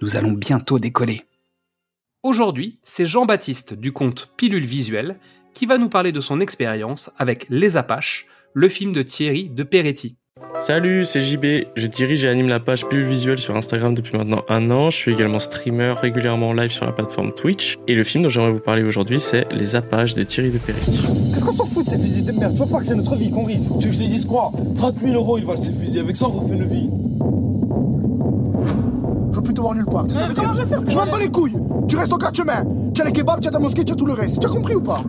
nous allons bientôt décoller. Aujourd'hui, c'est Jean-Baptiste du compte Pilule Visuelle qui va nous parler de son expérience avec Les Apaches, le film de Thierry de Peretti. Salut, c'est JB. Je dirige et anime la page Pilule Visuelle sur Instagram depuis maintenant un an. Je suis également streamer régulièrement live sur la plateforme Twitch. Et le film dont j'aimerais vous parler aujourd'hui, c'est Les Apaches de Thierry de Peretti. Qu'est-ce qu'on s'en fout de ces fusils de merde? Tu vois pas que c'est notre vie qu'on risque Tu veux que je te dise quoi? 30 000 euros, ils valent ces fusils. Avec ça, on refait une vie te voir nulle part. je Je m'en bats les couilles. Tu restes au quatre chemins. Tu as les kebabs, tu as ta mosquée, tu as tout le reste. Tu as compris ou pas?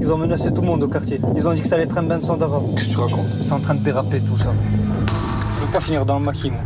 Ils ont menacé tout le monde au quartier. Ils ont dit que ça allait être un bain de sang Qu'est-ce que tu racontes? C'est en train de déraper tout ça. Je veux pas finir dans le maquis, moi.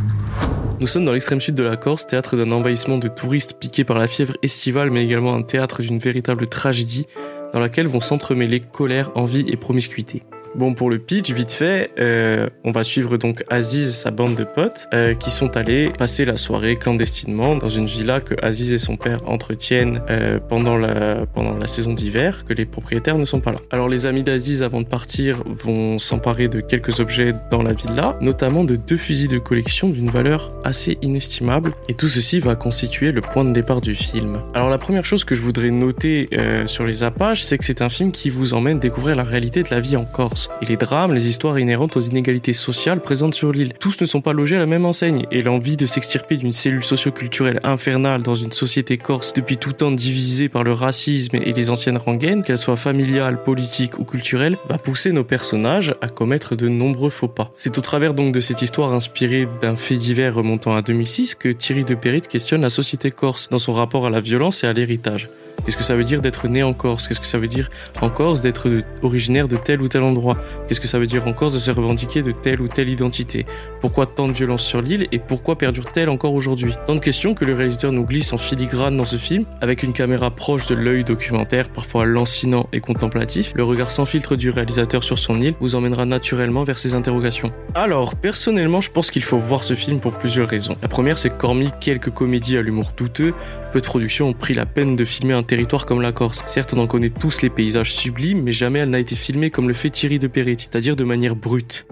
Nous sommes dans l'extrême sud de la Corse, théâtre d'un envahissement de touristes piqués par la fièvre estivale, mais également un théâtre d'une véritable tragédie dans laquelle vont s'entremêler colère, envie et promiscuité. Bon, pour le pitch, vite fait, euh, on va suivre donc Aziz et sa bande de potes euh, qui sont allés passer la soirée clandestinement dans une villa que Aziz et son père entretiennent euh, pendant la pendant la saison d'hiver, que les propriétaires ne sont pas là. Alors les amis d'Aziz, avant de partir, vont s'emparer de quelques objets dans la villa, notamment de deux fusils de collection d'une valeur assez inestimable, et tout ceci va constituer le point de départ du film. Alors la première chose que je voudrais noter sur les Apaches, c'est que c'est un film qui vous emmène découvrir la réalité de la vie en Corse et les drames, les histoires inhérentes aux inégalités sociales présentes sur l'île. Tous ne sont pas logés à la même enseigne et l'envie de s'extirper d'une cellule socioculturelle infernale dans une société corse depuis tout temps divisée par le racisme et les anciennes rengaines, qu'elles soient familiales, politiques ou culturelles, va pousser nos personnages à commettre de nombreux faux pas. C'est au travers donc de cette histoire inspirée d'un fait divers remontant à 2006 que Thierry de Perrit questionne la société corse dans son rapport à la violence et à l'héritage. Qu'est-ce que ça veut dire d'être né en Corse? Qu'est-ce que ça veut dire en Corse d'être originaire de tel ou tel endroit? Qu'est-ce que ça veut dire en Corse de se revendiquer de telle ou telle identité? Pourquoi tant de violence sur l'île et pourquoi perdure-t-elle encore aujourd'hui? Tant de questions que le réalisateur nous glisse en filigrane dans ce film, avec une caméra proche de l'œil documentaire, parfois lancinant et contemplatif. Le regard sans filtre du réalisateur sur son île vous emmènera naturellement vers ces interrogations. Alors, personnellement, je pense qu'il faut voir ce film pour plusieurs raisons. La première, c'est qu'hormis quelques comédies à l'humour douteux, peu de productions ont pris la peine de filmer un comme la Corse. Certes, on en connaît tous les paysages sublimes, mais jamais elle n'a été filmée comme le fait Thierry de Peretti, c'est-à-dire de manière brute.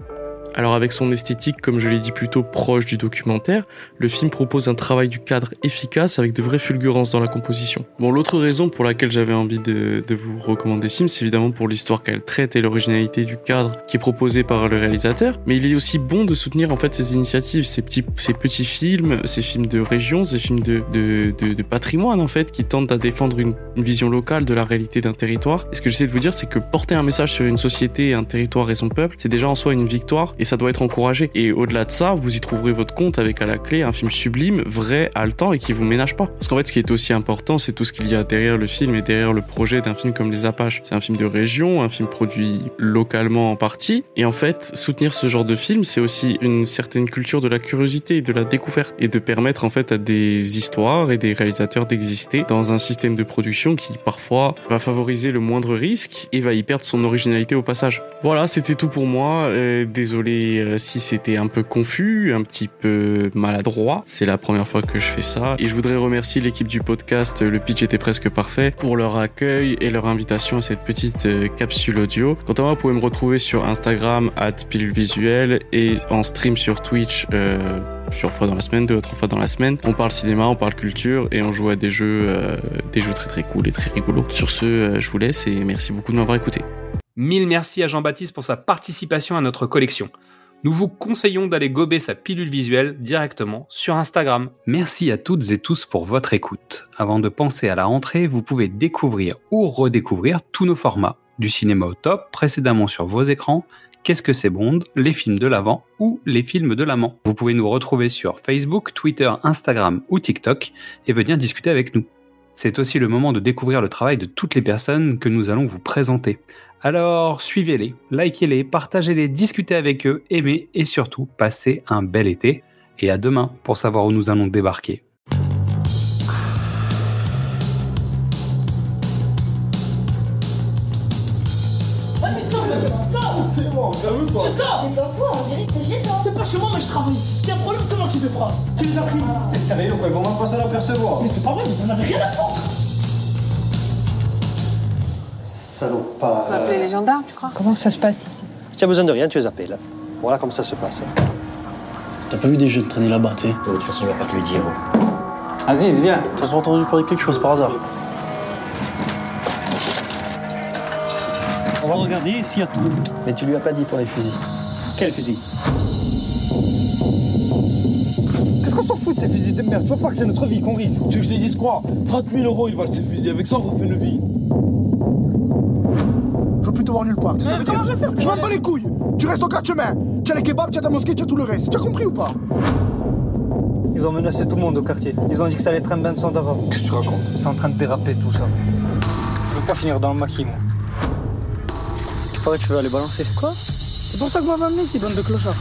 Alors avec son esthétique, comme je l'ai dit plutôt proche du documentaire, le film propose un travail du cadre efficace avec de vraies fulgurances dans la composition. Bon, l'autre raison pour laquelle j'avais envie de, vous recommander ce c'est évidemment pour l'histoire qu'elle traite et l'originalité du cadre qui est proposé par le réalisateur. Mais il est aussi bon de soutenir en fait ces initiatives, ces petits, films, ces films de région, ces films de, patrimoine en fait, qui tentent à défendre une, vision locale de la réalité d'un territoire. Et ce que j'essaie de vous dire, c'est que porter un message sur une société, un territoire et son peuple, c'est déjà en soi une victoire. Ça doit être encouragé. Et au-delà de ça, vous y trouverez votre compte avec à la clé un film sublime, vrai, haletant et qui vous ménage pas. Parce qu'en fait, ce qui est aussi important, c'est tout ce qu'il y a derrière le film et derrière le projet d'un film comme Les Apaches. C'est un film de région, un film produit localement en partie. Et en fait, soutenir ce genre de film, c'est aussi une certaine culture de la curiosité, de la découverte et de permettre en fait à des histoires et des réalisateurs d'exister dans un système de production qui parfois va favoriser le moindre risque et va y perdre son originalité au passage. Voilà, c'était tout pour moi. désolé euh, si c'était un peu confus, un petit peu maladroit. C'est la première fois que je fais ça. Et je voudrais remercier l'équipe du podcast Le Pitch était presque parfait pour leur accueil et leur invitation à cette petite euh, capsule audio. Quant à moi, vous pouvez me retrouver sur Instagram, at pilule visuelle et en stream sur Twitch, euh, plusieurs fois dans la semaine, deux ou trois fois dans la semaine. On parle cinéma, on parle culture et on joue à des jeux très très cool et très rigolos. Sur ce, je vous laisse et merci beaucoup de m'avoir écouté. Mille merci à Jean-Baptiste pour sa participation à notre collection. Nous vous conseillons d'aller gober sa pilule visuelle directement sur Instagram. Merci à toutes et tous pour votre écoute. Avant de penser à la rentrée, vous pouvez découvrir ou redécouvrir tous nos formats. Du cinéma au top, précédemment sur vos écrans, Qu'est-ce que c'est Bond Les films de l'avant ou les films de l'amant Vous pouvez nous retrouver sur Facebook, Twitter, Instagram ou TikTok et venir discuter avec nous. C'est aussi le moment de découvrir le travail de toutes les personnes que nous allons vous présenter. Alors suivez-les, likez-les, partagez-les, discutez avec eux, aimez et surtout passez un bel été. Et à demain pour savoir où nous allons débarquer. Tu sors Mais On dirait que c'est gênant. C'est pas chez moi, mais je travaille ici. S'il y a un problème, c'est moi qui te frappe. Tu les as pris Mais sérieux quoi, ils vont même pas s'en apercevoir. Mais c'est pas vrai, vous en avez rien à foutre Salopard. On va appeler les gendarmes, tu crois Comment ça se passe ici Si tu as besoin de rien, tu les appelles. Voilà comme ça se passe. T'as pas vu des jeunes traîner là-bas, tu sais De toute façon, il va pas te le dire. Aziz, viens. T'as pas entendu parler de quelque chose par hasard Regarder s'il y a tout. Mais tu lui as pas dit pour les fusils. Quel fusil? Qu'est-ce qu'on s'en fout de ces fusils de merde? Tu vois pas que c'est notre vie qu'on risque Tu veux que je te dise quoi? 30 000 euros, ils valent ces fusils. Avec ça, on refait une vie. Je veux plus te voir nulle part. Mais comment je vais faire? Je m'en bats les couilles. Tu restes au quatre chemin. Tu as les kebabs, tu as ta mosquée, tu as tout le reste. Tu as compris ou pas? Ils ont menacé tout le monde au quartier. Ils ont dit que ça allait être un bain de sang d'avant. Qu'est-ce que tu racontes? C'est en train de déraper tout ça. Je veux pas finir dans le maquis, moi. Ce qui paraît, tu veux aller balancer. Quoi? C'est pour ça que vous m'avez amené ici, bande de clochards.